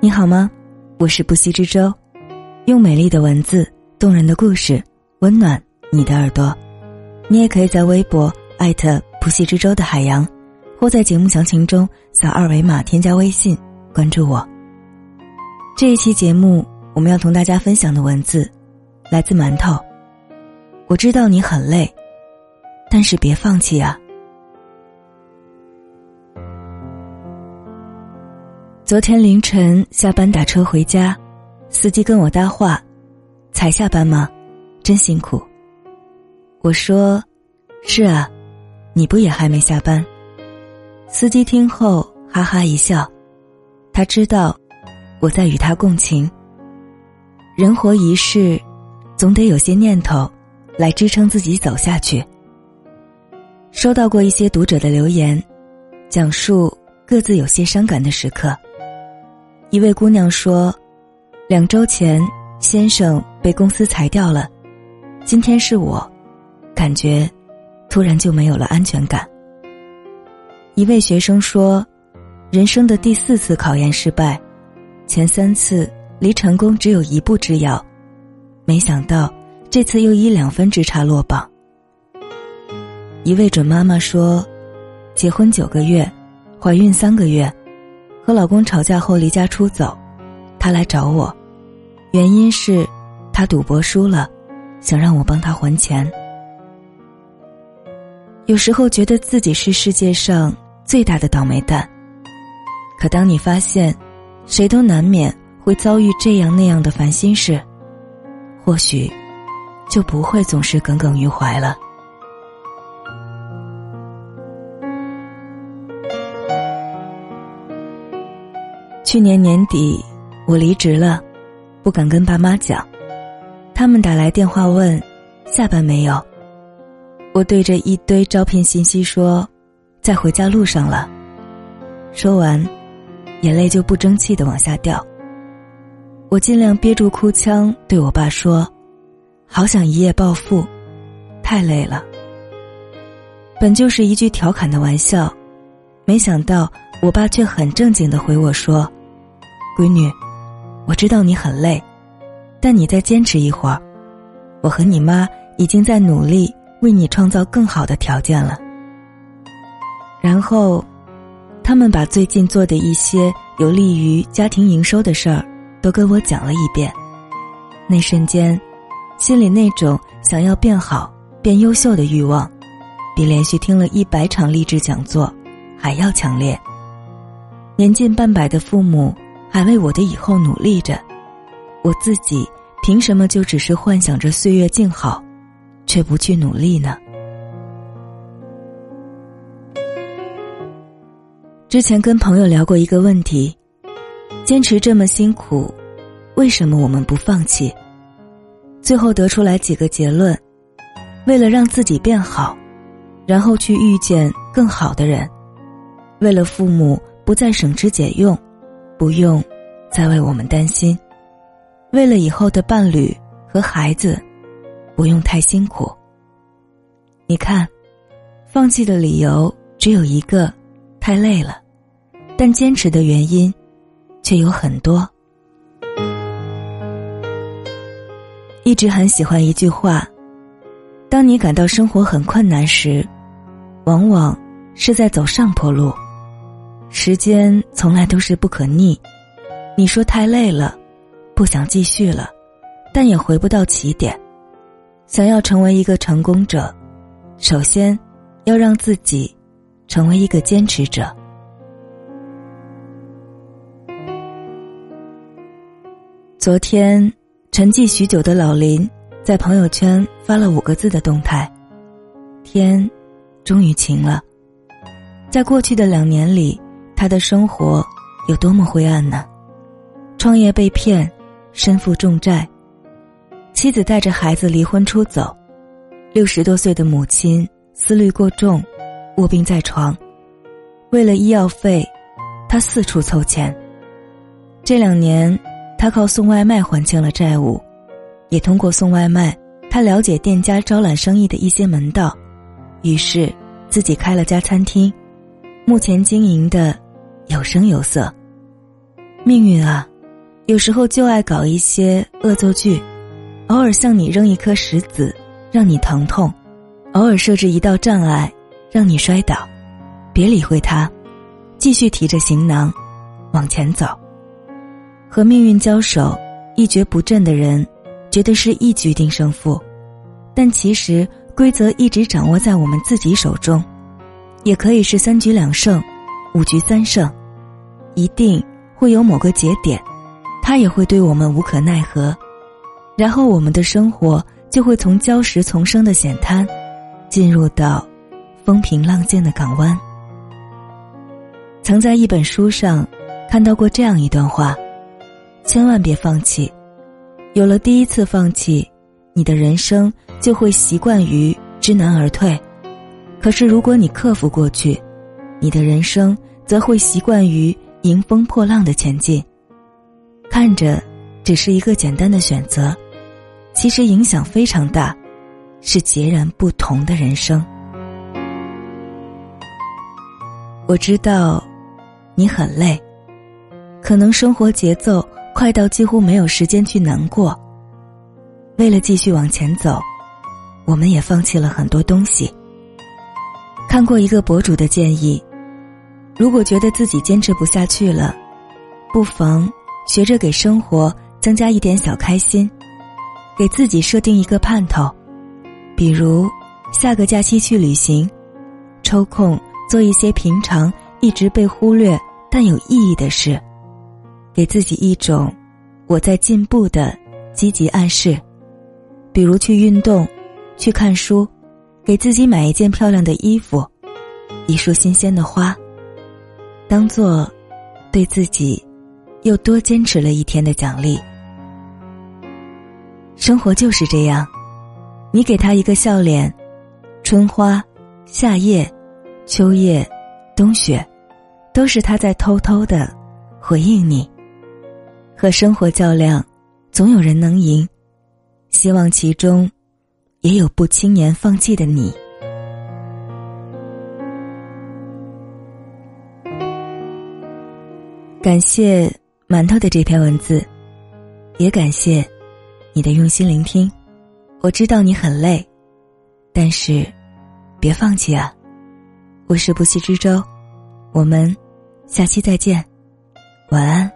你好吗？我是不息之舟，用美丽的文字、动人的故事温暖你的耳朵。你也可以在微博艾特不息之舟的海洋，或在节目详情中扫二维码添加微信关注我。这一期节目我们要同大家分享的文字来自馒头。我知道你很累，但是别放弃啊！昨天凌晨下班打车回家，司机跟我搭话：“才下班吗？真辛苦。”我说：“是啊，你不也还没下班？”司机听后哈哈一笑，他知道我在与他共情。人活一世，总得有些念头来支撑自己走下去。收到过一些读者的留言，讲述各自有些伤感的时刻。一位姑娘说：“两周前，先生被公司裁掉了，今天是我，感觉突然就没有了安全感。”一位学生说：“人生的第四次考研失败，前三次离成功只有一步之遥，没想到这次又以两分之差落榜。”一位准妈妈说：“结婚九个月，怀孕三个月。”和老公吵架后离家出走，他来找我，原因是他赌博输了，想让我帮他还钱。有时候觉得自己是世界上最大的倒霉蛋，可当你发现谁都难免会遭遇这样那样的烦心事，或许就不会总是耿耿于怀了。去年年底，我离职了，不敢跟爸妈讲。他们打来电话问下班没有。我对着一堆招聘信息说，在回家路上了。说完，眼泪就不争气的往下掉。我尽量憋住哭腔，对我爸说：“好想一夜暴富，太累了。”本就是一句调侃的玩笑，没想到我爸却很正经的回我说。闺女，我知道你很累，但你再坚持一会儿，我和你妈已经在努力为你创造更好的条件了。然后，他们把最近做的一些有利于家庭营收的事儿都跟我讲了一遍。那瞬间，心里那种想要变好、变优秀的欲望，比连续听了一百场励志讲座还要强烈。年近半百的父母。还为我的以后努力着，我自己凭什么就只是幻想着岁月静好，却不去努力呢？之前跟朋友聊过一个问题：坚持这么辛苦，为什么我们不放弃？最后得出来几个结论：为了让自己变好，然后去遇见更好的人；为了父母不再省吃俭用。不用再为我们担心，为了以后的伴侣和孩子，不用太辛苦。你看，放弃的理由只有一个，太累了，但坚持的原因却有很多。一直很喜欢一句话：当你感到生活很困难时，往往是在走上坡路。时间从来都是不可逆，你说太累了，不想继续了，但也回不到起点。想要成为一个成功者，首先要让自己成为一个坚持者。昨天沉寂许久的老林在朋友圈发了五个字的动态：“天，终于晴了。”在过去的两年里。他的生活有多么灰暗呢？创业被骗，身负重债，妻子带着孩子离婚出走，六十多岁的母亲思虑过重，卧病在床。为了医药费，他四处凑钱。这两年，他靠送外卖还清了债务，也通过送外卖，他了解店家招揽生意的一些门道，于是自己开了家餐厅，目前经营的。有声有色，命运啊，有时候就爱搞一些恶作剧，偶尔向你扔一颗石子，让你疼痛；偶尔设置一道障碍，让你摔倒。别理会他，继续提着行囊往前走。和命运交手，一蹶不振的人，觉得是一局定胜负，但其实规则一直掌握在我们自己手中，也可以是三局两胜，五局三胜，一定。会有某个节点，他也会对我们无可奈何，然后我们的生活就会从礁石丛生的险滩，进入到风平浪静的港湾。曾在一本书上看到过这样一段话：千万别放弃，有了第一次放弃，你的人生就会习惯于知难而退；可是如果你克服过去，你的人生则会习惯于。迎风破浪的前进，看着只是一个简单的选择，其实影响非常大，是截然不同的人生。我知道你很累，可能生活节奏快到几乎没有时间去难过。为了继续往前走，我们也放弃了很多东西。看过一个博主的建议。如果觉得自己坚持不下去了，不妨学着给生活增加一点小开心，给自己设定一个盼头，比如下个假期去旅行，抽空做一些平常一直被忽略但有意义的事，给自己一种我在进步的积极暗示，比如去运动，去看书，给自己买一件漂亮的衣服，一束新鲜的花。当做对自己又多坚持了一天的奖励。生活就是这样，你给他一个笑脸，春花、夏夜、秋夜、冬雪，都是他在偷偷的回应你。和生活较量，总有人能赢，希望其中也有不轻言放弃的你。感谢馒头的这篇文字，也感谢你的用心聆听。我知道你很累，但是别放弃啊！我是不息之舟，我们下期再见，晚安。